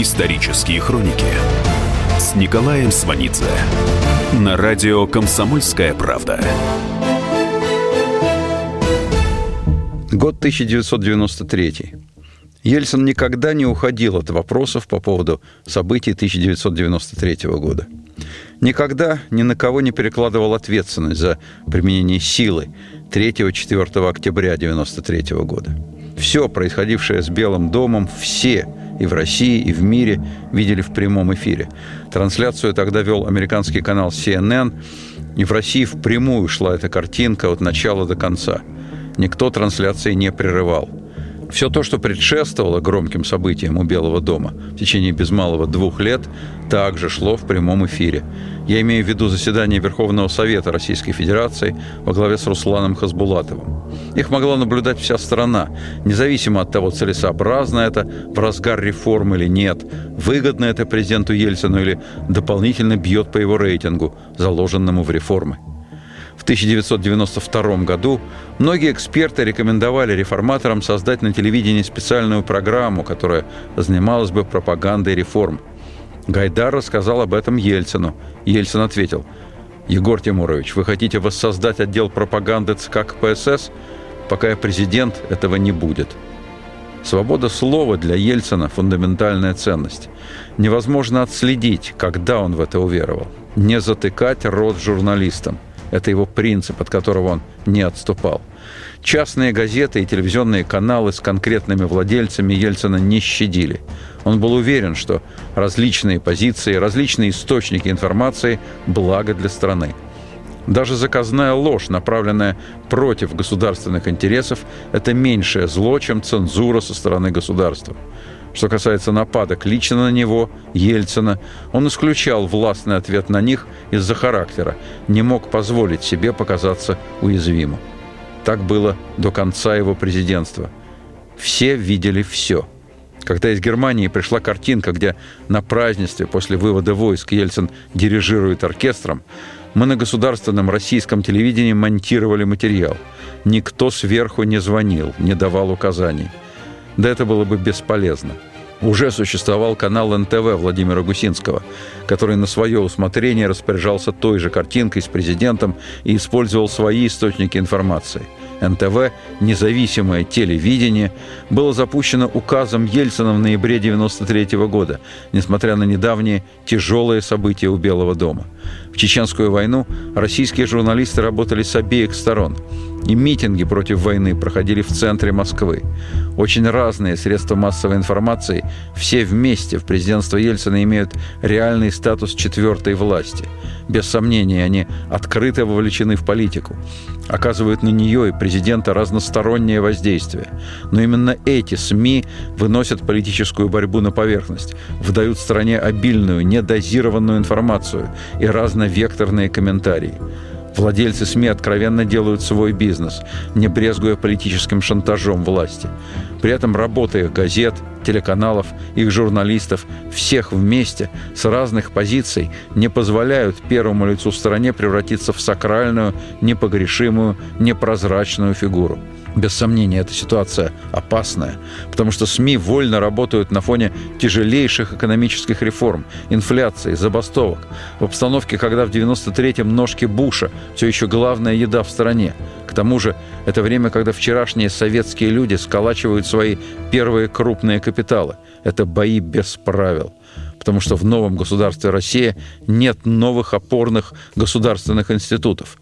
Исторические хроники с Николаем Сванидзе на радио «Комсомольская правда». Год 1993. Ельцин никогда не уходил от вопросов по поводу событий 1993 года. Никогда ни на кого не перекладывал ответственность за применение силы 3-4 октября 1993 года. Все происходившее с Белым домом, все и в России, и в мире видели в прямом эфире. Трансляцию тогда вел американский канал CNN, и в России впрямую шла эта картинка от начала до конца. Никто трансляции не прерывал – все то, что предшествовало громким событиям у Белого дома в течение без малого двух лет, также шло в прямом эфире. Я имею в виду заседание Верховного Совета Российской Федерации во главе с Русланом Хасбулатовым. Их могла наблюдать вся страна, независимо от того, целесообразно это в разгар реформ или нет, выгодно это президенту Ельцину или дополнительно бьет по его рейтингу, заложенному в реформы. В 1992 году многие эксперты рекомендовали реформаторам создать на телевидении специальную программу, которая занималась бы пропагандой реформ. Гайдар рассказал об этом Ельцину. Ельцин ответил, «Егор Тимурович, вы хотите воссоздать отдел пропаганды ЦК КПСС? Пока я президент, этого не будет». Свобода слова для Ельцина – фундаментальная ценность. Невозможно отследить, когда он в это уверовал. Не затыкать рот журналистам – это его принцип, от которого он не отступал. Частные газеты и телевизионные каналы с конкретными владельцами Ельцина не щадили. Он был уверен, что различные позиции, различные источники информации – благо для страны. Даже заказная ложь, направленная против государственных интересов, это меньшее зло, чем цензура со стороны государства. Что касается нападок лично на него, Ельцина, он исключал властный ответ на них из-за характера, не мог позволить себе показаться уязвимым. Так было до конца его президентства. Все видели все. Когда из Германии пришла картинка, где на празднестве после вывода войск Ельцин дирижирует оркестром, мы на государственном российском телевидении монтировали материал. Никто сверху не звонил, не давал указаний – да это было бы бесполезно. Уже существовал канал НТВ Владимира Гусинского, который на свое усмотрение распоряжался той же картинкой с президентом и использовал свои источники информации. НТВ «Независимое телевидение» было запущено указом Ельцина в ноябре 1993 года, несмотря на недавние тяжелые события у Белого дома. В Чеченскую войну российские журналисты работали с обеих сторон – и митинги против войны проходили в центре Москвы. Очень разные средства массовой информации, все вместе в президентство Ельцина имеют реальный статус четвертой власти. Без сомнения, они открыто вовлечены в политику, оказывают на нее и президента разностороннее воздействие. Но именно эти СМИ выносят политическую борьбу на поверхность, выдают стране обильную, недозированную информацию и разновекторные комментарии. Владельцы СМИ откровенно делают свой бизнес, не брезгуя политическим шантажом власти. При этом работа их газет, телеканалов, их журналистов, всех вместе, с разных позиций, не позволяют первому лицу в стране превратиться в сакральную, непогрешимую, непрозрачную фигуру. Без сомнения, эта ситуация опасная, потому что СМИ вольно работают на фоне тяжелейших экономических реформ, инфляции, забастовок, в обстановке, когда в 93-м ножки Буша все еще главная еда в стране. К тому же, это время, когда вчерашние советские люди сколачивают свои первые крупные капиталы. Это бои без правил потому что в новом государстве Россия нет новых опорных государственных институтов.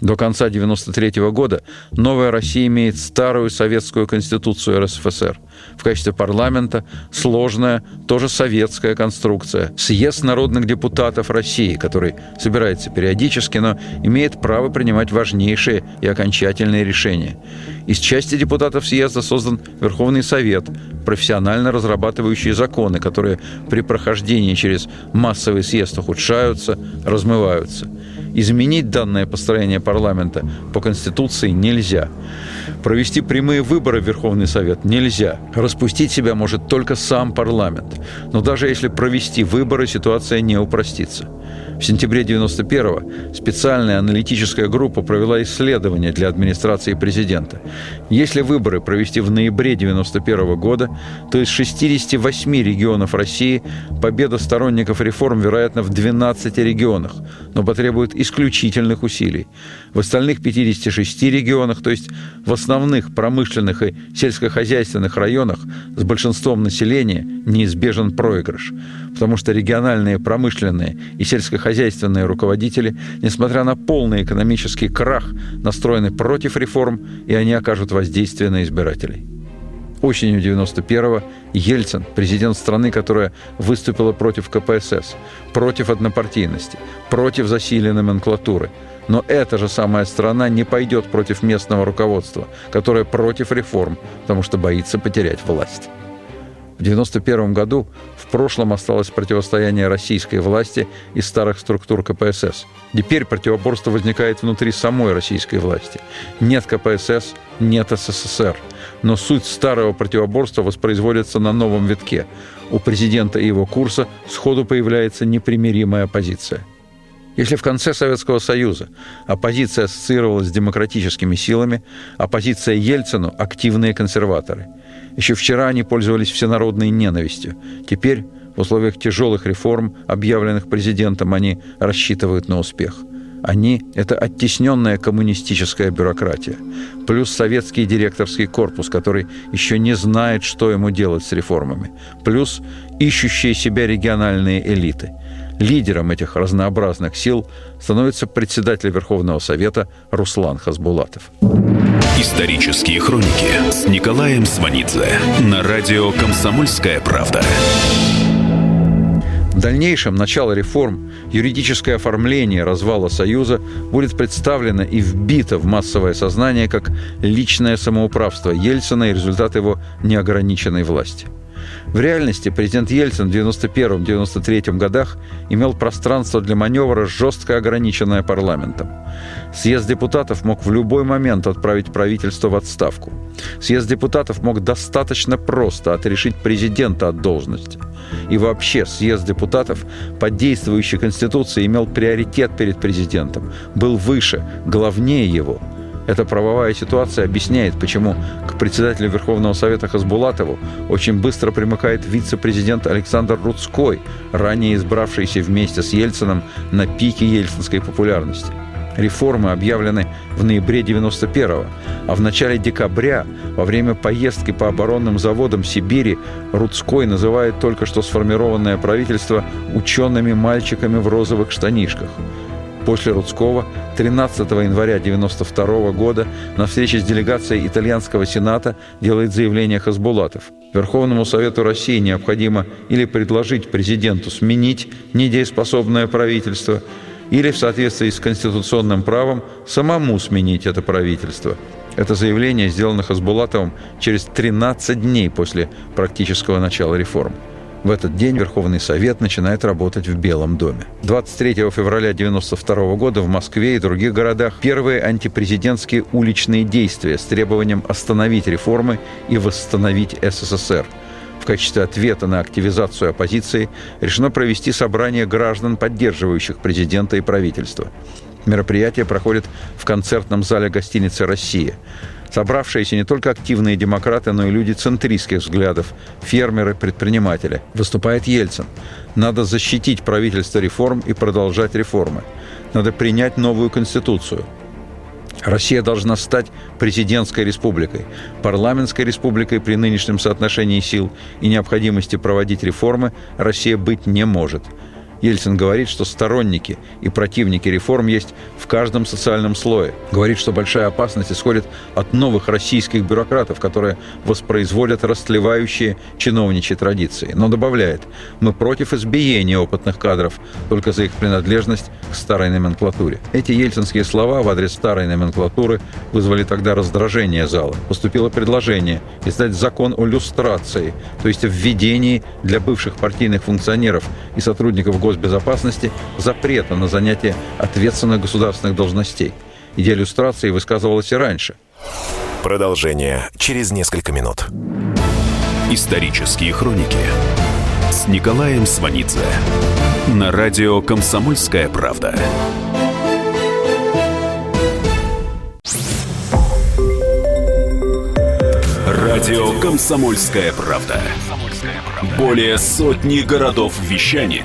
До конца 1993 года новая Россия имеет старую советскую конституцию РСФСР. В качестве парламента сложная, тоже советская конструкция. Съезд народных депутатов России, который собирается периодически, но имеет право принимать важнейшие и окончательные решения. Из части депутатов съезда создан Верховный Совет, профессионально разрабатывающий законы, которые при прохождении через массовый съезд ухудшаются, размываются – Изменить данное построение парламента по Конституции нельзя. Провести прямые выборы в Верховный Совет нельзя. Распустить себя может только сам парламент. Но даже если провести выборы, ситуация не упростится. В сентябре 91-го специальная аналитическая группа провела исследование для администрации президента. Если выборы провести в ноябре 91 года, то из 68 регионов России победа сторонников реформ, вероятно, в 12 регионах, но потребует исключительных усилий. В остальных 56 регионах, то есть в основных промышленных и сельскохозяйственных районах с большинством населения неизбежен проигрыш, потому что региональные промышленные и сельскохозяйственные руководители, несмотря на полный экономический крах, настроены против реформ, и они окажут воздействие на избирателей. Осенью 91-го Ельцин, президент страны, которая выступила против КПСС, против однопартийности, против засилия номенклатуры. Но эта же самая страна не пойдет против местного руководства, которое против реформ, потому что боится потерять власть. В 1991 году в прошлом осталось противостояние российской власти и старых структур КПСС. Теперь противоборство возникает внутри самой российской власти. Нет КПСС, нет СССР. Но суть старого противоборства воспроизводится на новом витке. У президента и его курса сходу появляется непримиримая оппозиция. Если в конце Советского Союза оппозиция ассоциировалась с демократическими силами, оппозиция Ельцину – активные консерваторы – еще вчера они пользовались всенародной ненавистью. Теперь, в условиях тяжелых реформ, объявленных президентом, они рассчитывают на успех. Они – это оттесненная коммунистическая бюрократия, плюс советский директорский корпус, который еще не знает, что ему делать с реформами, плюс ищущие себя региональные элиты. Лидером этих разнообразных сил становится председатель Верховного Совета Руслан Хасбулатов. Исторические хроники с Николаем Сванидзе на радио «Комсомольская правда». В дальнейшем начало реформ, юридическое оформление развала Союза будет представлено и вбито в массовое сознание как личное самоуправство Ельцина и результат его неограниченной власти – в реальности президент Ельцин в 1991-1993 годах имел пространство для маневра, жестко ограниченное парламентом. Съезд депутатов мог в любой момент отправить правительство в отставку. Съезд депутатов мог достаточно просто отрешить президента от должности. И вообще съезд депутатов по действующей Конституции имел приоритет перед президентом, был выше, главнее его – эта правовая ситуация объясняет, почему к председателю Верховного Совета Хасбулатову очень быстро примыкает вице-президент Александр Рудской, ранее избравшийся вместе с Ельцином на пике ельцинской популярности. Реформы объявлены в ноябре 91-го, а в начале декабря, во время поездки по оборонным заводам Сибири, Рудской называет только что сформированное правительство учеными мальчиками в розовых штанишках – После Рудского 13 января 1992 года на встрече с делегацией итальянского сената делает заявление Хасбулатов. Верховному Совету России необходимо или предложить президенту сменить недееспособное правительство, или в соответствии с конституционным правом самому сменить это правительство. Это заявление сделано Хасбулатовым через 13 дней после практического начала реформ. В этот день Верховный Совет начинает работать в Белом доме. 23 февраля 1992 года в Москве и других городах первые антипрезидентские уличные действия с требованием остановить реформы и восстановить СССР. В качестве ответа на активизацию оппозиции решено провести собрание граждан, поддерживающих президента и правительство. Мероприятие проходит в концертном зале гостиницы «Россия». Собравшиеся не только активные демократы, но и люди центристских взглядов, фермеры, предприниматели. Выступает Ельцин. Надо защитить правительство реформ и продолжать реформы. Надо принять новую конституцию. Россия должна стать президентской республикой. Парламентской республикой при нынешнем соотношении сил и необходимости проводить реформы Россия быть не может – Ельцин говорит, что сторонники и противники реформ есть в каждом социальном слое. Говорит, что большая опасность исходит от новых российских бюрократов, которые воспроизводят растлевающие чиновничьи традиции. Но добавляет, мы против избиения опытных кадров только за их принадлежность к старой номенклатуре. Эти ельцинские слова в адрес старой номенклатуры вызвали тогда раздражение зала. Поступило предложение издать закон о люстрации, то есть о введении для бывших партийных функционеров и сотрудников госбезопасности запрета на занятие ответственных государственных должностей. Идея иллюстрации высказывалась и раньше. Продолжение через несколько минут. Исторические хроники с Николаем Сванидзе на радио «Комсомольская правда». Радио «Комсомольская правда». Более сотни городов вещания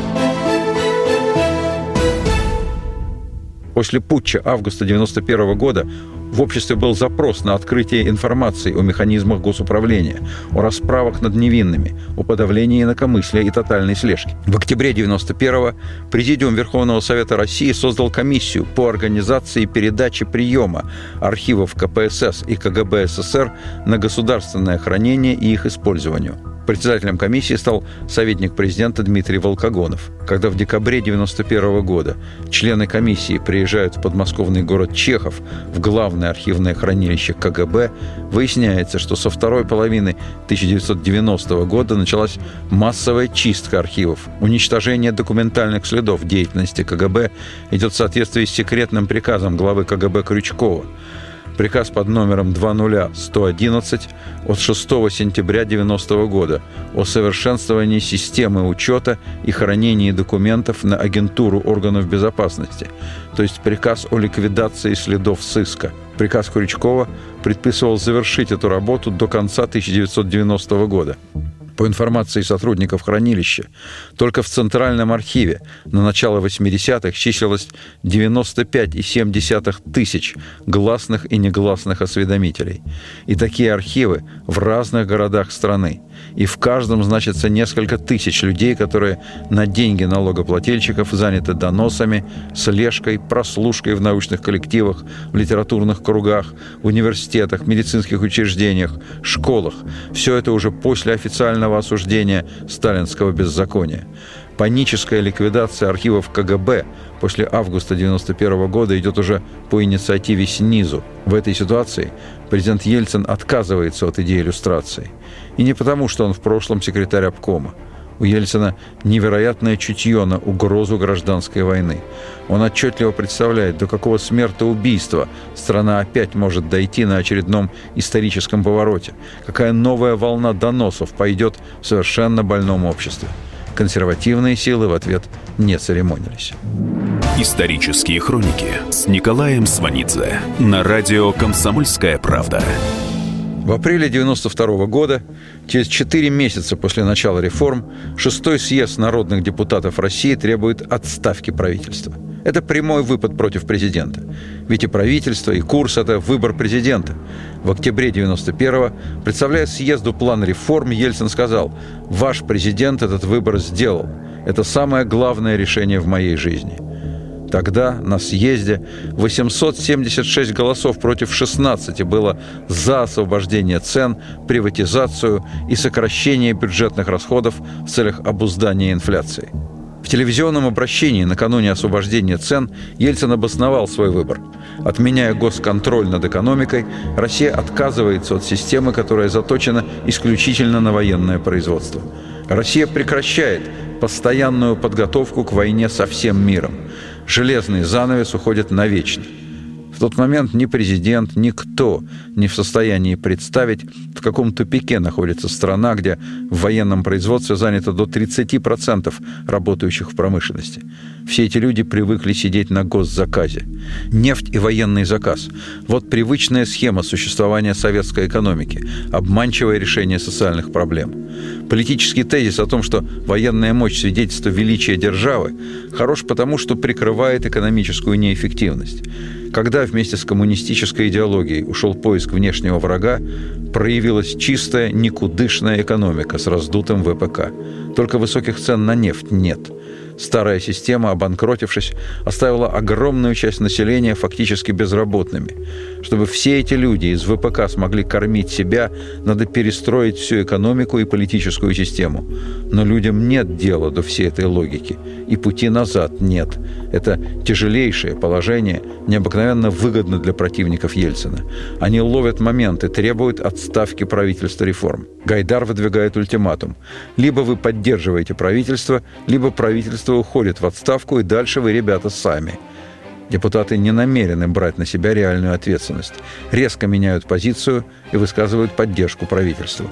После путча августа 1991 года в обществе был запрос на открытие информации о механизмах госуправления, о расправах над невинными, о подавлении инакомыслия и тотальной слежки. В октябре 1991 Президиум Верховного Совета России создал комиссию по организации передачи приема архивов КПСС и КГБ СССР на государственное хранение и их использованию – Председателем комиссии стал советник президента Дмитрий Волкогонов. Когда в декабре 1991 года члены комиссии приезжают в подмосковный город Чехов в главное архивное хранилище КГБ, выясняется, что со второй половины 1990 года началась массовая чистка архивов. Уничтожение документальных следов деятельности КГБ идет в соответствии с секретным приказом главы КГБ Крючкова приказ под номером 20111 от 6 сентября 1990 года о совершенствовании системы учета и хранении документов на агентуру органов безопасности, то есть приказ о ликвидации следов сыска. Приказ Крючкова предписывал завершить эту работу до конца 1990 года. По информации сотрудников хранилища, только в Центральном архиве на начало 80-х числилось 95,7 тысяч гласных и негласных осведомителей. И такие архивы в разных городах страны. И в каждом значится несколько тысяч людей, которые на деньги налогоплательщиков заняты доносами, слежкой, прослушкой в научных коллективах, в литературных кругах, в университетах, медицинских учреждениях, школах. Все это уже после официального осуждения сталинского беззакония. Паническая ликвидация архивов КГБ после августа 1991 года идет уже по инициативе снизу. В этой ситуации президент Ельцин отказывается от идеи иллюстрации. И не потому, что он в прошлом секретарь обкома. У Ельцина невероятное чутье на угрозу гражданской войны. Он отчетливо представляет, до какого смертоубийства страна опять может дойти на очередном историческом повороте. Какая новая волна доносов пойдет в совершенно больном обществе. Консервативные силы в ответ не церемонились. Исторические хроники с Николаем Сванидзе на радио «Комсомольская правда». В апреле 1992 года, через 4 месяца после начала реформ, шестой съезд народных депутатов России требует отставки правительства. Это прямой выпад против президента. Ведь и правительство, и курс – это выбор президента. В октябре 91-го, представляя съезду план реформ, Ельцин сказал, «Ваш президент этот выбор сделал. Это самое главное решение в моей жизни». Тогда на съезде 876 голосов против 16 было за освобождение цен, приватизацию и сокращение бюджетных расходов в целях обуздания инфляции. В телевизионном обращении накануне освобождения цен Ельцин обосновал свой выбор. Отменяя госконтроль над экономикой, Россия отказывается от системы, которая заточена исключительно на военное производство. Россия прекращает постоянную подготовку к войне со всем миром железный занавес уходит навечно. Тот момент ни президент, никто не в состоянии представить, в каком тупике находится страна, где в военном производстве занято до 30% работающих в промышленности. Все эти люди привыкли сидеть на госзаказе. Нефть и военный заказ. Вот привычная схема существования советской экономики, обманчивое решение социальных проблем. Политический тезис о том, что военная мощь – свидетельство величия державы, хорош потому, что прикрывает экономическую неэффективность. Когда вместе с коммунистической идеологией ушел поиск внешнего врага, проявилась чистая, никудышная экономика с раздутым ВПК. Только высоких цен на нефть нет – Старая система, обанкротившись, оставила огромную часть населения фактически безработными. Чтобы все эти люди из ВПК смогли кормить себя, надо перестроить всю экономику и политическую систему. Но людям нет дела до всей этой логики. И пути назад нет. Это тяжелейшее положение, необыкновенно выгодно для противников Ельцина. Они ловят моменты, требуют отставки правительства реформ. Гайдар выдвигает ультиматум. Либо вы поддерживаете правительство, либо правительство правительство уходит в отставку, и дальше вы, ребята, сами. Депутаты не намерены брать на себя реальную ответственность. Резко меняют позицию и высказывают поддержку правительству.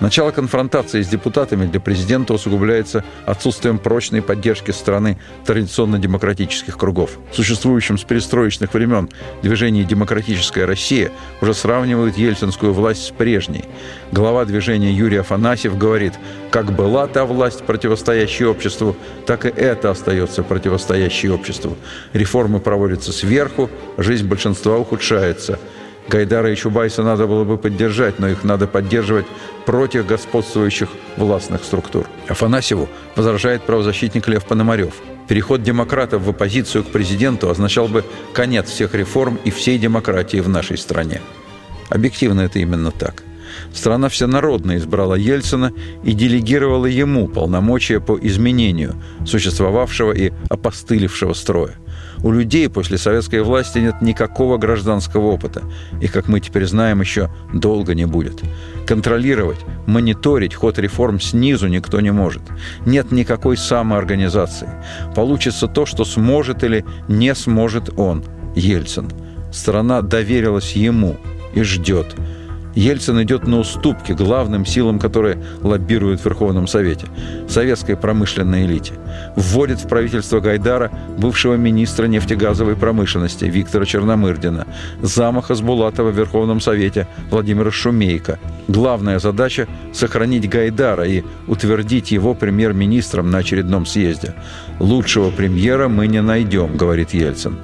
Начало конфронтации с депутатами для президента усугубляется отсутствием прочной поддержки страны традиционно-демократических кругов. Существующим с перестроечных времен движение «Демократическая Россия» уже сравнивают ельцинскую власть с прежней. Глава движения Юрий Афанасьев говорит, как была та власть, противостоящая обществу, так и это остается противостоящей обществу. Реформы проводятся сверху, жизнь большинства ухудшается – Гайдара и Чубайса надо было бы поддержать, но их надо поддерживать против господствующих властных структур. Афанасьеву возражает правозащитник Лев Пономарев. Переход демократов в оппозицию к президенту означал бы конец всех реформ и всей демократии в нашей стране. Объективно это именно так. Страна всенародно избрала Ельцина и делегировала ему полномочия по изменению существовавшего и опостылевшего строя. У людей после советской власти нет никакого гражданского опыта. И, как мы теперь знаем, еще долго не будет. Контролировать, мониторить ход реформ снизу никто не может. Нет никакой самоорганизации. Получится то, что сможет или не сможет он, Ельцин. Страна доверилась ему и ждет – Ельцин идет на уступки главным силам, которые лоббируют в Верховном Совете – советской промышленной элите. Вводит в правительство Гайдара бывшего министра нефтегазовой промышленности Виктора Черномырдина, зама Хасбулатова в Верховном Совете Владимира Шумейко. Главная задача – сохранить Гайдара и утвердить его премьер-министром на очередном съезде. «Лучшего премьера мы не найдем», – говорит Ельцин.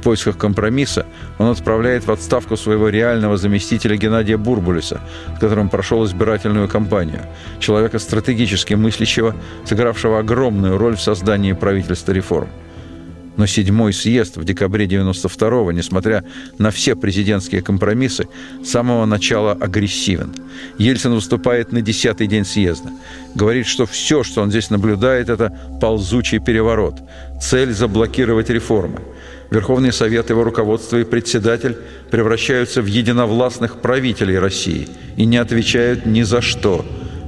В поисках компромисса он отправляет в отставку своего реального заместителя Геннадия Бурбулиса, с которым прошел избирательную кампанию. Человека стратегически мыслящего, сыгравшего огромную роль в создании правительства реформ. Но седьмой съезд в декабре 92-го, несмотря на все президентские компромиссы, с самого начала агрессивен. Ельцин выступает на десятый день съезда. Говорит, что все, что он здесь наблюдает, это ползучий переворот. Цель – заблокировать реформы. Верховный Совет, его руководство и председатель превращаются в единовластных правителей России и не отвечают ни за что.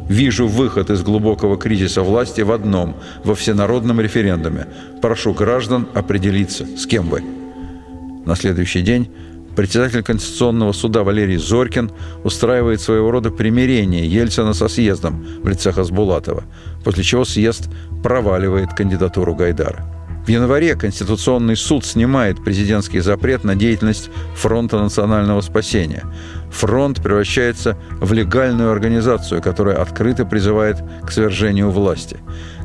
Вижу выход из глубокого кризиса власти в одном – во всенародном референдуме. Прошу граждан определиться, с кем вы. На следующий день председатель Конституционного суда Валерий Зорькин устраивает своего рода примирение Ельцина со съездом в лице Хасбулатова, после чего съезд проваливает кандидатуру Гайдара. В январе Конституционный суд снимает президентский запрет на деятельность Фронта национального спасения. Фронт превращается в легальную организацию, которая открыто призывает к свержению власти.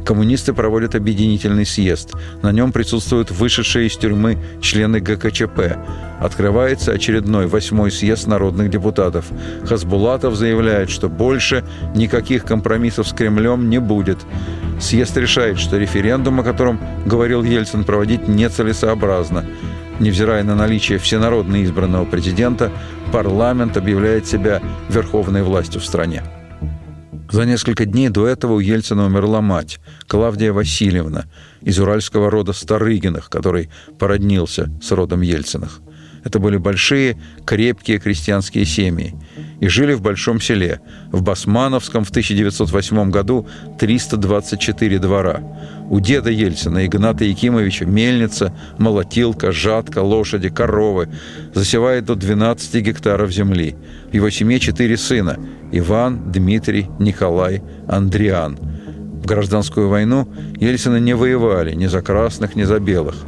Коммунисты проводят объединительный съезд. На нем присутствуют вышедшие из тюрьмы члены ГКЧП. Открывается очередной восьмой съезд народных депутатов. Хасбулатов заявляет, что больше никаких компромиссов с Кремлем не будет. Съезд решает, что референдум, о котором говорил Ельцин, проводить нецелесообразно. Невзирая на наличие всенародно избранного президента, парламент объявляет себя верховной властью в стране. За несколько дней до этого у Ельцина умерла мать, Клавдия Васильевна, из уральского рода Старыгиных, который породнился с родом Ельциных. Это были большие, крепкие крестьянские семьи. И жили в большом селе. В Басмановском в 1908 году 324 двора. У деда Ельцина, Игната Якимовича, мельница, молотилка, жатка, лошади, коровы. Засевает до 12 гектаров земли. В его семье четыре сына – Иван, Дмитрий, Николай, Андриан. В гражданскую войну Ельцины не воевали ни за красных, ни за белых –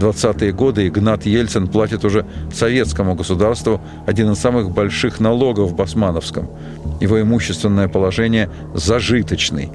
20-е годы Игнат Ельцин платит уже советскому государству один из самых больших налогов в Басмановском. Его имущественное положение зажиточный.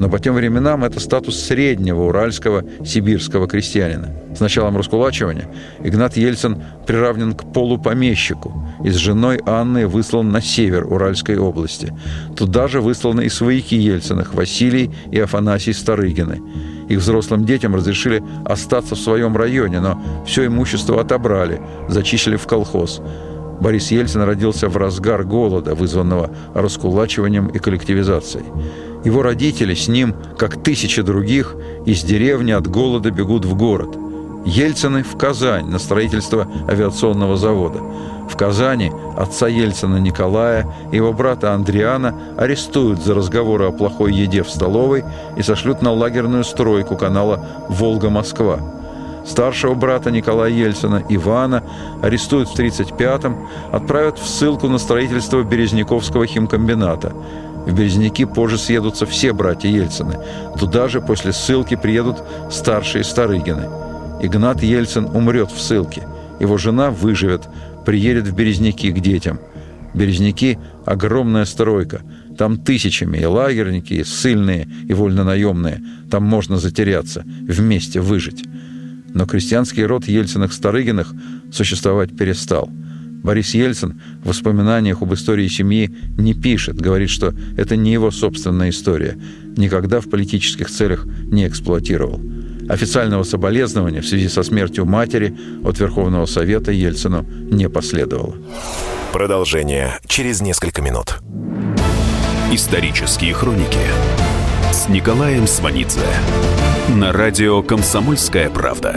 Но по тем временам это статус среднего уральского сибирского крестьянина. С началом раскулачивания Игнат Ельцин приравнен к полупомещику и с женой Анной выслан на север Уральской области. Туда же высланы и свояки Ельциных Василий и Афанасий Старыгины. Их взрослым детям разрешили остаться в своем районе, но все имущество отобрали, зачислили в колхоз. Борис Ельцин родился в разгар голода, вызванного раскулачиванием и коллективизацией. Его родители с ним, как тысячи других, из деревни от голода бегут в город. Ельцины в Казань на строительство авиационного завода. В Казани отца Ельцина Николая и его брата Андриана арестуют за разговоры о плохой еде в столовой и сошлют на лагерную стройку канала «Волга-Москва». Старшего брата Николая Ельцина, Ивана, арестуют в 1935-м, отправят в ссылку на строительство Березняковского химкомбината. В Березняки позже съедутся все братья Ельцины. Туда же после ссылки приедут старшие Старыгины. Игнат Ельцин умрет в ссылке. Его жена выживет, приедет в Березняки к детям. Березняки – огромная стройка. Там тысячами и лагерники, и ссыльные, и вольнонаемные. Там можно затеряться, вместе выжить. Но крестьянский род Ельциных-Старыгиных существовать перестал. Борис Ельцин в воспоминаниях об истории семьи не пишет, говорит, что это не его собственная история, никогда в политических целях не эксплуатировал. Официального соболезнования в связи со смертью матери от Верховного Совета Ельцину не последовало. Продолжение через несколько минут. Исторические хроники с Николаем Сванидзе на радио «Комсомольская правда».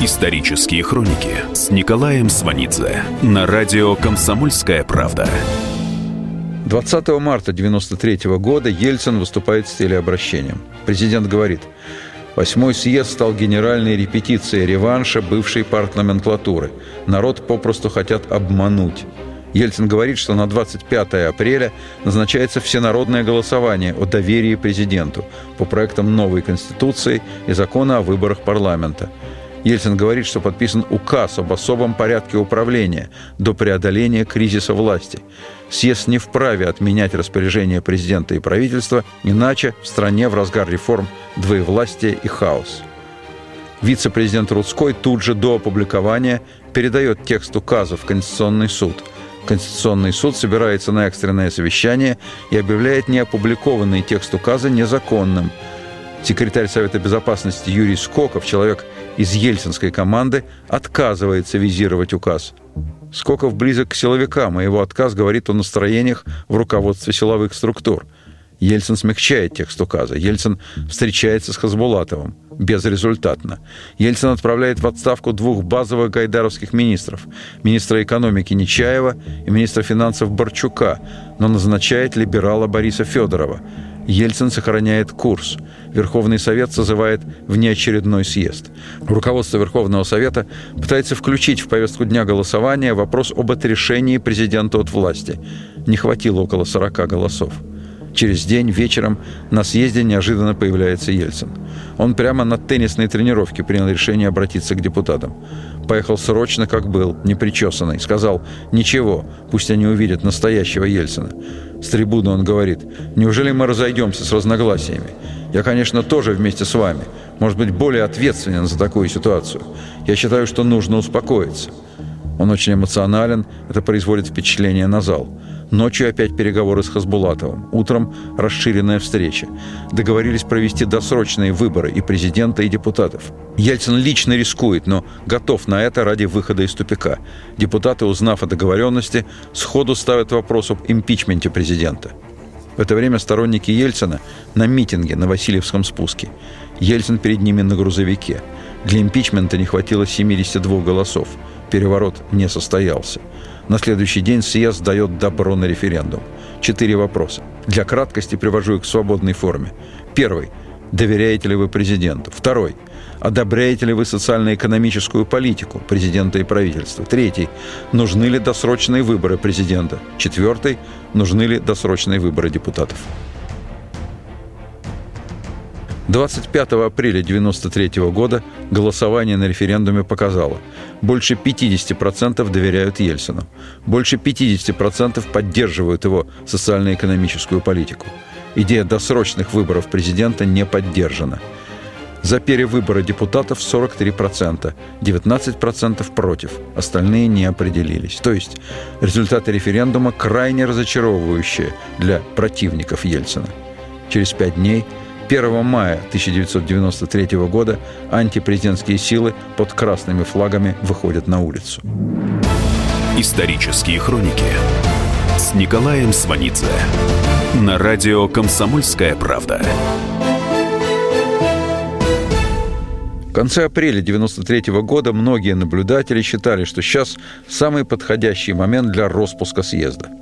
Исторические хроники с Николаем Сванидзе на радио «Комсомольская правда». 20 марта 1993 года Ельцин выступает с телеобращением. Президент говорит, Восьмой съезд стал генеральной репетицией реванша бывшей партноменклатуры. Народ попросту хотят обмануть. Ельцин говорит, что на 25 апреля назначается всенародное голосование о доверии президенту по проектам новой Конституции и закона о выборах парламента – Ельцин говорит, что подписан указ об особом порядке управления до преодоления кризиса власти. Съезд не вправе отменять распоряжение президента и правительства, иначе в стране в разгар реформ двоевластие и хаос. Вице-президент Рудской тут же до опубликования передает текст указа в Конституционный суд. Конституционный суд собирается на экстренное совещание и объявляет неопубликованный текст указа незаконным. Секретарь Совета Безопасности Юрий Скоков, человек из ельцинской команды отказывается визировать указ. Скоков близок к силовикам, и его отказ говорит о настроениях в руководстве силовых структур. Ельцин смягчает текст указа. Ельцин встречается с Хазбулатовым. Безрезультатно. Ельцин отправляет в отставку двух базовых гайдаровских министров. Министра экономики Нечаева и министра финансов Борчука, но назначает либерала Бориса Федорова. Ельцин сохраняет курс. Верховный Совет созывает внеочередной съезд. Руководство Верховного Совета пытается включить в повестку дня голосования вопрос об отрешении президента от власти. Не хватило около 40 голосов. Через день вечером на съезде неожиданно появляется Ельцин. Он прямо на теннисной тренировке принял решение обратиться к депутатам. Поехал срочно, как был, непричесанный. Сказал, ничего, пусть они увидят настоящего Ельцина. С трибуны он говорит, неужели мы разойдемся с разногласиями? Я, конечно, тоже вместе с вами. Может быть, более ответственен за такую ситуацию. Я считаю, что нужно успокоиться. Он очень эмоционален, это производит впечатление на зал. Ночью опять переговоры с Хасбулатовым. Утром расширенная встреча. Договорились провести досрочные выборы и президента, и депутатов. Ельцин лично рискует, но готов на это ради выхода из тупика. Депутаты, узнав о договоренности, сходу ставят вопрос об импичменте президента. В это время сторонники Ельцина на митинге на Васильевском спуске. Ельцин перед ними на грузовике. Для импичмента не хватило 72 голосов. Переворот не состоялся. На следующий день съезд дает добро на референдум. четыре вопроса. Для краткости привожу их в свободной форме. Первый. Доверяете ли вы президенту? Второй. Одобряете ли вы социально-экономическую политику президента и правительства? Третий. Нужны ли досрочные выборы президента? Четвертый. Нужны ли досрочные выборы депутатов? 25 апреля 1993 года голосование на референдуме показало, больше 50% доверяют Ельцину, больше 50% поддерживают его социально-экономическую политику. Идея досрочных выборов президента не поддержана. За перевыборы депутатов 43%, 19% против, остальные не определились. То есть результаты референдума крайне разочаровывающие для противников Ельцина. Через пять дней – 1 мая 1993 года антипрезидентские силы под красными флагами выходят на улицу. Исторические хроники с Николаем Сванидзе на радио «Комсомольская правда». В конце апреля 1993 года многие наблюдатели считали, что сейчас самый подходящий момент для распуска съезда –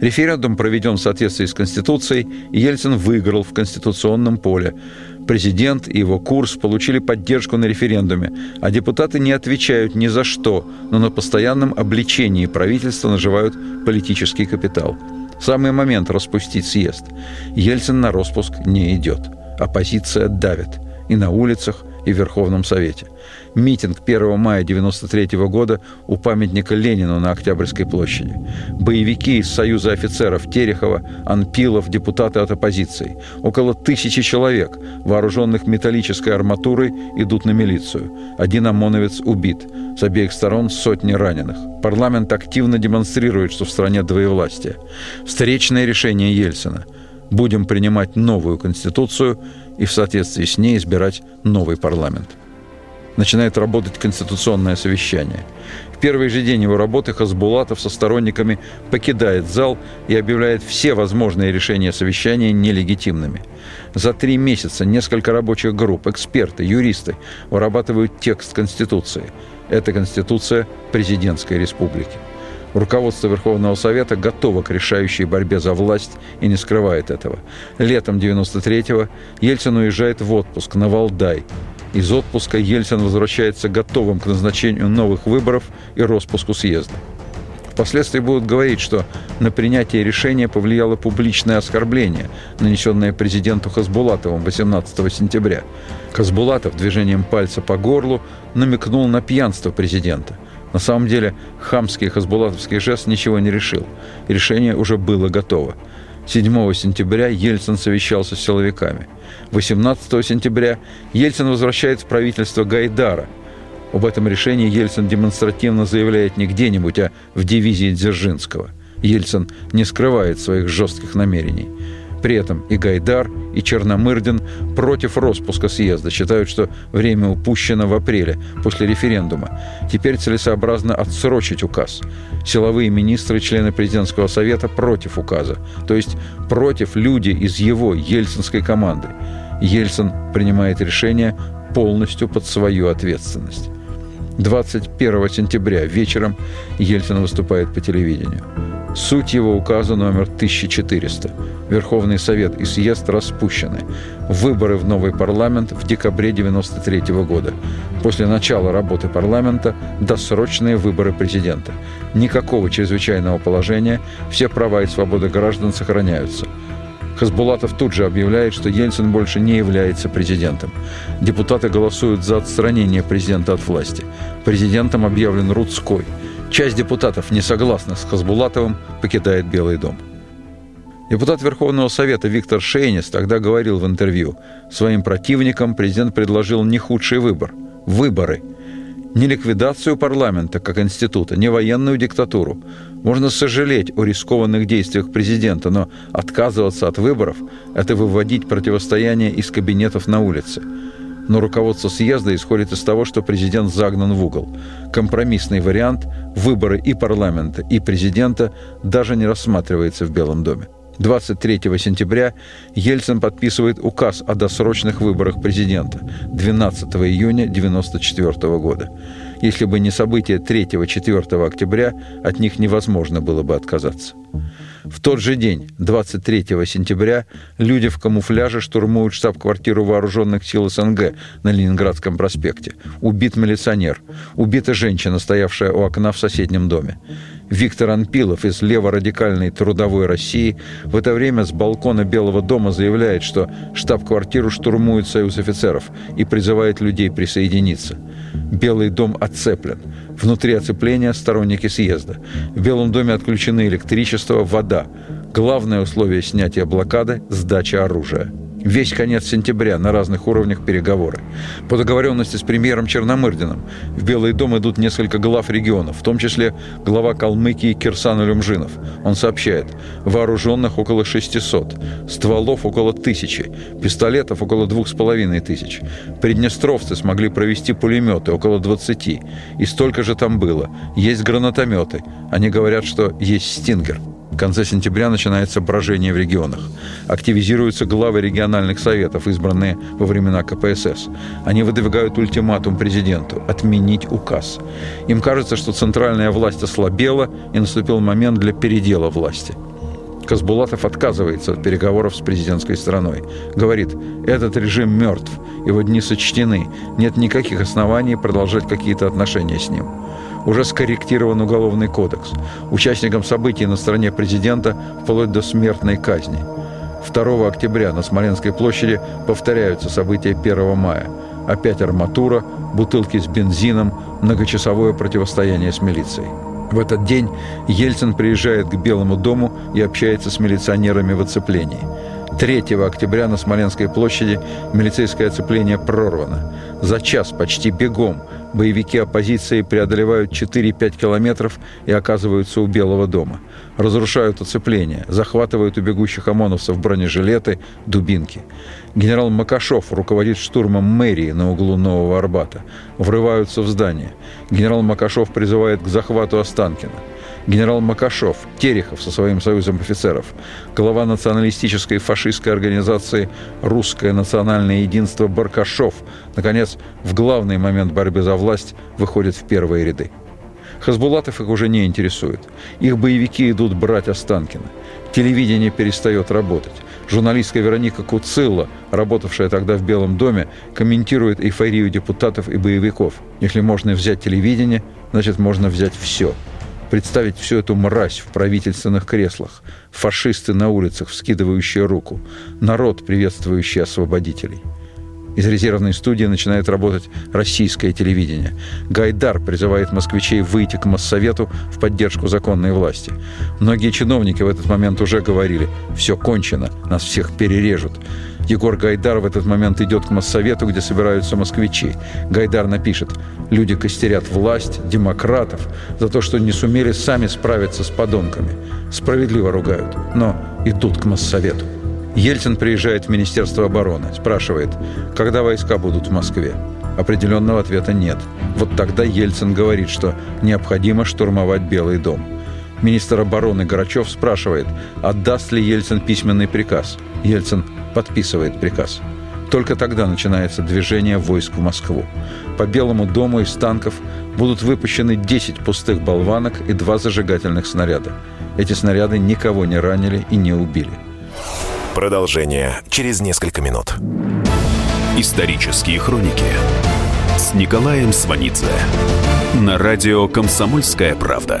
Референдум проведен в соответствии с Конституцией, и Ельцин выиграл в конституционном поле. Президент и его курс получили поддержку на референдуме, а депутаты не отвечают ни за что, но на постоянном обличении правительства наживают политический капитал. Самый момент распустить съезд. Ельцин на распуск не идет. Оппозиция давит. И на улицах, и Верховном Совете митинг 1 мая 1993 года у памятника Ленину на Октябрьской площади. Боевики из Союза офицеров Терехова, Анпилов, депутаты от оппозиции. Около тысячи человек, вооруженных металлической арматурой, идут на милицию. Один ОМОНовец убит. С обеих сторон сотни раненых. Парламент активно демонстрирует, что в стране двоевластие. Встречное решение Ельцина. Будем принимать новую конституцию и в соответствии с ней избирать новый парламент начинает работать конституционное совещание. В первый же день его работы Хасбулатов со сторонниками покидает зал и объявляет все возможные решения совещания нелегитимными. За три месяца несколько рабочих групп, эксперты, юристы вырабатывают текст Конституции. Это Конституция президентской республики. Руководство Верховного Совета готово к решающей борьбе за власть и не скрывает этого. Летом 93-го Ельцин уезжает в отпуск на Валдай, из отпуска Ельцин возвращается готовым к назначению новых выборов и распуску съезда. Впоследствии будут говорить, что на принятие решения повлияло публичное оскорбление, нанесенное президенту Хасбулатовым 18 сентября. Хасбулатов движением пальца по горлу намекнул на пьянство президента. На самом деле хамский хасбулатовский жест ничего не решил. Решение уже было готово. 7 сентября Ельцин совещался с силовиками. 18 сентября Ельцин возвращает в правительство Гайдара. Об этом решении Ельцин демонстративно заявляет не где-нибудь, а в дивизии Дзержинского. Ельцин не скрывает своих жестких намерений. При этом и Гайдар, и Черномырдин против распуска съезда, считают, что время упущено в апреле, после референдума. Теперь целесообразно отсрочить указ. Силовые министры, члены президентского совета против указа, то есть против люди из его ельцинской команды. Ельцин принимает решение полностью под свою ответственность. 21 сентября вечером Ельцин выступает по телевидению. Суть его указа номер 1400. Верховный Совет и съезд распущены. Выборы в новый парламент в декабре 1993 года. После начала работы парламента досрочные выборы президента. Никакого чрезвычайного положения, все права и свободы граждан сохраняются. Хасбулатов тут же объявляет, что Ельцин больше не является президентом. Депутаты голосуют за отстранение президента от власти. Президентом объявлен Рудской – Часть депутатов, не согласна с Хасбулатовым, покидает Белый дом. Депутат Верховного Совета Виктор Шейнис тогда говорил в интервью, своим противникам президент предложил не худший выбор – выборы. Не ликвидацию парламента как института, не военную диктатуру. Можно сожалеть о рискованных действиях президента, но отказываться от выборов – это выводить противостояние из кабинетов на улице – но руководство съезда исходит из того, что президент загнан в угол. Компромиссный вариант – выборы и парламента, и президента – даже не рассматривается в Белом доме. 23 сентября Ельцин подписывает указ о досрочных выборах президента 12 июня 1994 года. Если бы не события 3-4 октября, от них невозможно было бы отказаться. В тот же день, 23 сентября, люди в камуфляже штурмуют штаб-квартиру вооруженных сил СНГ на Ленинградском проспекте. Убит милиционер. Убита женщина, стоявшая у окна в соседнем доме. Виктор Анпилов из леворадикальной трудовой России в это время с балкона Белого дома заявляет, что штаб-квартиру штурмует Союз офицеров и призывает людей присоединиться. Белый дом оцеплен. Внутри оцепления сторонники съезда. В Белом доме отключены электричество, вода. Главное условие снятия блокады – сдача оружия. Весь конец сентября на разных уровнях переговоры. По договоренности с премьером Черномырдиным в Белый дом идут несколько глав регионов, в том числе глава Калмыкии Кирсан Улюмжинов. Он сообщает, вооруженных около 600, стволов около тысячи, пистолетов около двух с половиной тысяч. Приднестровцы смогли провести пулеметы около 20, и столько же там было. Есть гранатометы. Они говорят, что есть «Стингер». В конце сентября начинается брожение в регионах. Активизируются главы региональных советов, избранные во времена КПСС. Они выдвигают ультиматум президенту – отменить указ. Им кажется, что центральная власть ослабела, и наступил момент для передела власти. Казбулатов отказывается от переговоров с президентской страной. Говорит, этот режим мертв, его дни сочтены, нет никаких оснований продолжать какие-то отношения с ним уже скорректирован уголовный кодекс. Участникам событий на стороне президента вплоть до смертной казни. 2 октября на Смоленской площади повторяются события 1 мая. Опять арматура, бутылки с бензином, многочасовое противостояние с милицией. В этот день Ельцин приезжает к Белому дому и общается с милиционерами в оцеплении. 3 октября на Смоленской площади милицейское оцепление прорвано. За час почти бегом боевики оппозиции преодолевают 4-5 километров и оказываются у Белого дома. Разрушают оцепление, захватывают у бегущих ОМОНовцев бронежилеты, дубинки. Генерал Макашов руководит штурмом мэрии на углу Нового Арбата. Врываются в здание. Генерал Макашов призывает к захвату Останкина генерал Макашов, Терехов со своим союзом офицеров, глава националистической фашистской организации «Русское национальное единство» Баркашов, наконец, в главный момент борьбы за власть выходит в первые ряды. Хасбулатов их уже не интересует. Их боевики идут брать Останкина. Телевидение перестает работать. Журналистка Вероника Куцилла, работавшая тогда в Белом доме, комментирует эйфорию депутатов и боевиков. Если можно взять телевидение, значит можно взять все – представить всю эту мразь в правительственных креслах, фашисты на улицах, вскидывающие руку, народ, приветствующий освободителей. Из резервной студии начинает работать российское телевидение. Гайдар призывает москвичей выйти к Моссовету в поддержку законной власти. Многие чиновники в этот момент уже говорили «все кончено, нас всех перережут». Егор Гайдар в этот момент идет к Моссовету, где собираются москвичи. Гайдар напишет «Люди костерят власть, демократов, за то, что не сумели сами справиться с подонками. Справедливо ругают, но идут к Моссовету». Ельцин приезжает в Министерство обороны, спрашивает, когда войска будут в Москве. Определенного ответа нет. Вот тогда Ельцин говорит, что необходимо штурмовать Белый дом. Министр обороны Горачев спрашивает, отдаст ли Ельцин письменный приказ. Ельцин подписывает приказ. Только тогда начинается движение войск в Москву. По Белому дому из танков будут выпущены 10 пустых болванок и два зажигательных снаряда. Эти снаряды никого не ранили и не убили. Продолжение через несколько минут. Исторические хроники с Николаем Сванидзе на радио «Комсомольская правда».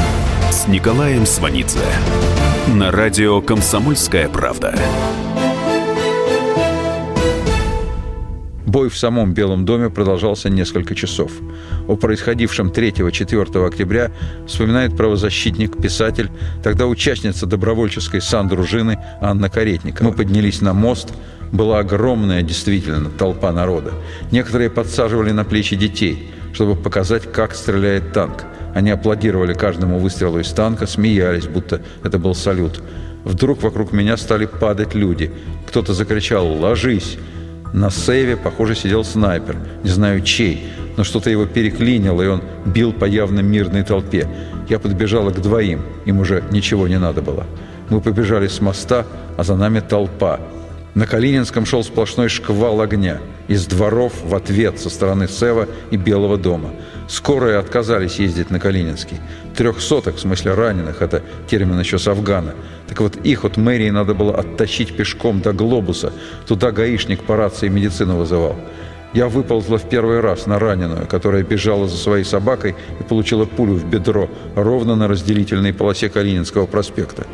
с Николаем Сванидзе на радио «Комсомольская правда». Бой в самом Белом доме продолжался несколько часов. О происходившем 3-4 октября вспоминает правозащитник, писатель, тогда участница добровольческой сан-дружины Анна Каретникова. Мы поднялись на мост, была огромная действительно толпа народа. Некоторые подсаживали на плечи детей, чтобы показать, как стреляет танк. Они аплодировали каждому выстрелу из танка, смеялись, будто это был салют. Вдруг вокруг меня стали падать люди. Кто-то закричал «Ложись!» На сейве, похоже, сидел снайпер. Не знаю чей, но что-то его переклинило, и он бил по явно мирной толпе. Я подбежала к двоим. Им уже ничего не надо было. Мы побежали с моста, а за нами толпа. На Калининском шел сплошной шквал огня. Из дворов в ответ со стороны Сева и Белого дома. Скорые отказались ездить на Калининский. Трехсоток, в смысле раненых, это термин еще с Афгана. Так вот, их от мэрии надо было оттащить пешком до глобуса. Туда гаишник по рации медицину вызывал. Я выползла в первый раз на раненую, которая бежала за своей собакой и получила пулю в бедро ровно на разделительной полосе Калининского проспекта.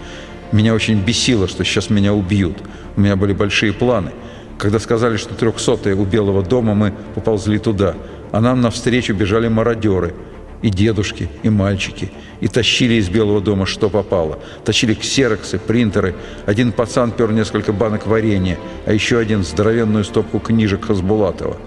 Меня очень бесило, что сейчас меня убьют. У меня были большие планы. Когда сказали, что трехсотые у Белого дома, мы поползли туда. А нам навстречу бежали мародеры. И дедушки, и мальчики. И тащили из Белого дома, что попало. Тащили ксероксы, принтеры. Один пацан пер несколько банок варенья, а еще один здоровенную стопку книжек Хасбулатова.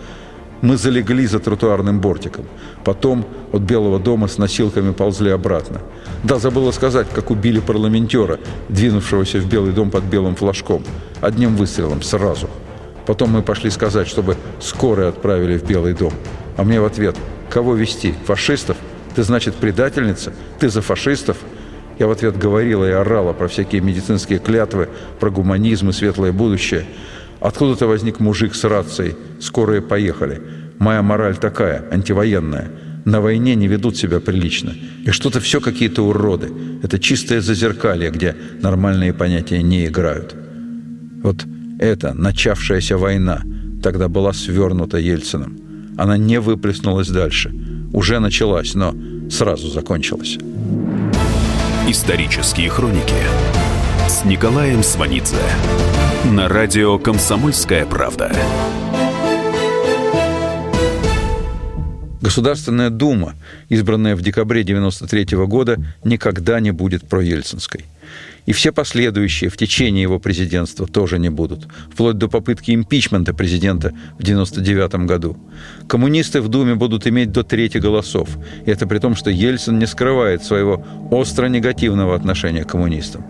Мы залегли за тротуарным бортиком. Потом от Белого дома с носилками ползли обратно. Да, забыла сказать, как убили парламентера, двинувшегося в Белый дом под белым флажком. Одним выстрелом, сразу. Потом мы пошли сказать, чтобы скорые отправили в Белый дом. А мне в ответ, кого вести? Фашистов? Ты, значит, предательница? Ты за фашистов? Я в ответ говорила и орала про всякие медицинские клятвы, про гуманизм и светлое будущее – Откуда-то возник мужик с рацией. Скорые поехали. Моя мораль такая, антивоенная. На войне не ведут себя прилично. И что-то все какие-то уроды. Это чистое зазеркалье, где нормальные понятия не играют. Вот эта начавшаяся война тогда была свернута Ельцином. Она не выплеснулась дальше. Уже началась, но сразу закончилась. Исторические хроники с Николаем Сванидзе на радио «Комсомольская правда». Государственная дума, избранная в декабре 1993 года, никогда не будет проельцинской. И все последующие в течение его президентства тоже не будут, вплоть до попытки импичмента президента в 1999 году. Коммунисты в Думе будут иметь до трети голосов. И это при том, что Ельцин не скрывает своего остро негативного отношения к коммунистам.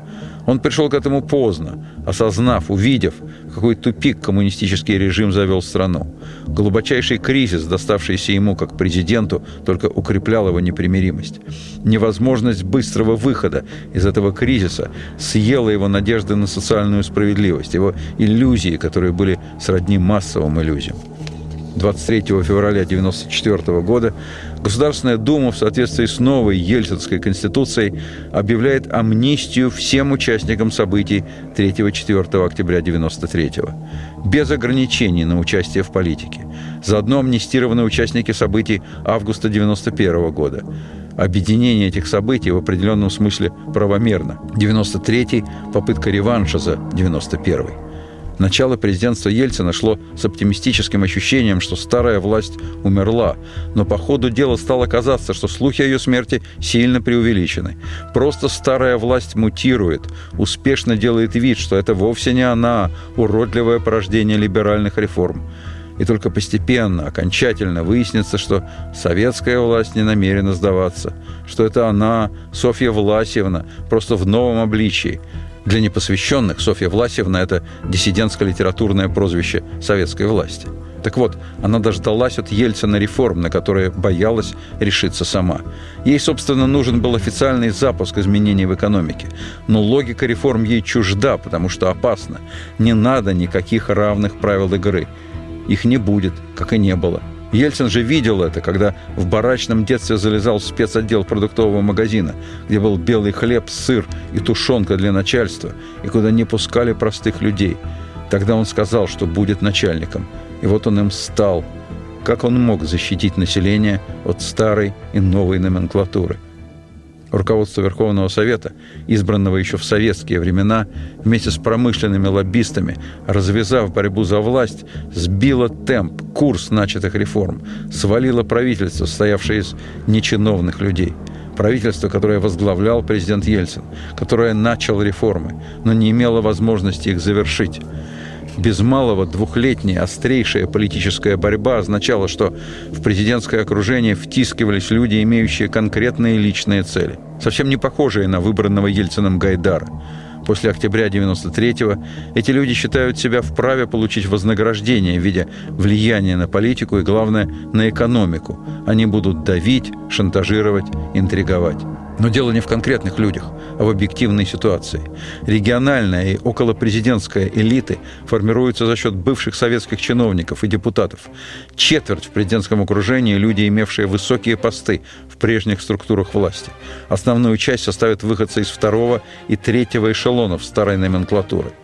Он пришел к этому поздно, осознав, увидев, какой тупик коммунистический режим завел страну. Глубочайший кризис, доставшийся ему как президенту, только укреплял его непримиримость. Невозможность быстрого выхода из этого кризиса съела его надежды на социальную справедливость, его иллюзии, которые были сродни массовым иллюзиям. 23 февраля 1994 года Государственная Дума в соответствии с новой Ельцинской конституцией объявляет амнистию всем участникам событий 3-4 октября 1993 без ограничений на участие в политике. Заодно амнистированы участники событий августа 1991 года. Объединение этих событий в определенном смысле правомерно. 93-й – попытка реванша за 91-й. Начало президентства Ельцина шло с оптимистическим ощущением, что старая власть умерла, но по ходу дела стало казаться, что слухи о ее смерти сильно преувеличены. Просто старая власть мутирует, успешно делает вид, что это вовсе не она, уродливое порождение либеральных реформ. И только постепенно, окончательно выяснится, что советская власть не намерена сдаваться, что это она, Софья Власьевна, просто в новом обличии – для непосвященных Софья Власевна – это диссидентско-литературное прозвище советской власти. Так вот, она дождалась от Ельцина реформ, на которые боялась решиться сама. Ей, собственно, нужен был официальный запуск изменений в экономике. Но логика реформ ей чужда, потому что опасна. Не надо никаких равных правил игры. Их не будет, как и не было. Ельцин же видел это, когда в барачном детстве залезал в спецотдел продуктового магазина, где был белый хлеб, сыр и тушенка для начальства, и куда не пускали простых людей. Тогда он сказал, что будет начальником. И вот он им стал. Как он мог защитить население от старой и новой номенклатуры? Руководство Верховного Совета, избранного еще в советские времена, вместе с промышленными лоббистами, развязав борьбу за власть, сбило темп, курс начатых реформ, свалило правительство, состоявшее из нечиновных людей – правительство, которое возглавлял президент Ельцин, которое начал реформы, но не имело возможности их завершить. Без малого двухлетняя острейшая политическая борьба означала, что в президентское окружение втискивались люди, имеющие конкретные личные цели, совсем не похожие на выбранного Ельцином Гайдара – После октября 93-го эти люди считают себя вправе получить вознаграждение в виде влияния на политику и, главное, на экономику. Они будут давить, шантажировать, интриговать. Но дело не в конкретных людях, а в объективной ситуации. Региональная и околопрезидентская элиты формируются за счет бывших советских чиновников и депутатов. Четверть в президентском окружении – люди, имевшие высокие посты в прежних структурах власти. Основную часть составят выходцы из второго и третьего эшелонов старой номенклатуры –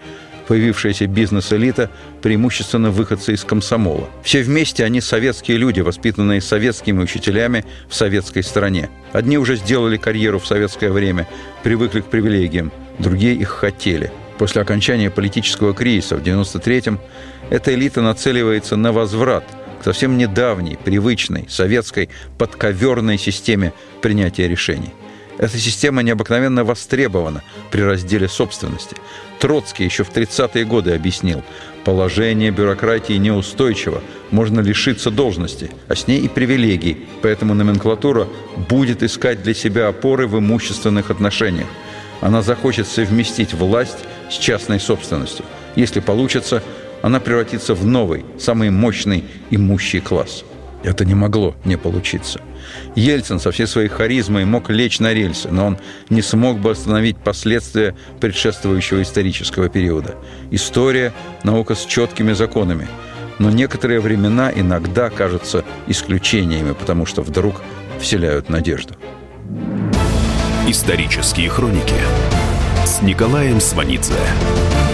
появившаяся бизнес-элита, преимущественно выходцы из комсомола. Все вместе они советские люди, воспитанные советскими учителями в советской стране. Одни уже сделали карьеру в советское время, привыкли к привилегиям, другие их хотели. После окончания политического кризиса в 93-м эта элита нацеливается на возврат к совсем недавней, привычной, советской, подковерной системе принятия решений – эта система необыкновенно востребована при разделе собственности. Троцкий еще в 30-е годы объяснил, положение бюрократии неустойчиво, можно лишиться должности, а с ней и привилегий, поэтому номенклатура будет искать для себя опоры в имущественных отношениях. Она захочет совместить власть с частной собственностью. Если получится, она превратится в новый, самый мощный имущий класс. Это не могло не получиться. Ельцин со всей своей харизмой мог лечь на рельсы, но он не смог бы остановить последствия предшествующего исторического периода. История – наука с четкими законами. Но некоторые времена иногда кажутся исключениями, потому что вдруг вселяют надежду. Исторические хроники с Николаем Сванидзе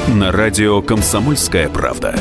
на радио «Комсомольская правда».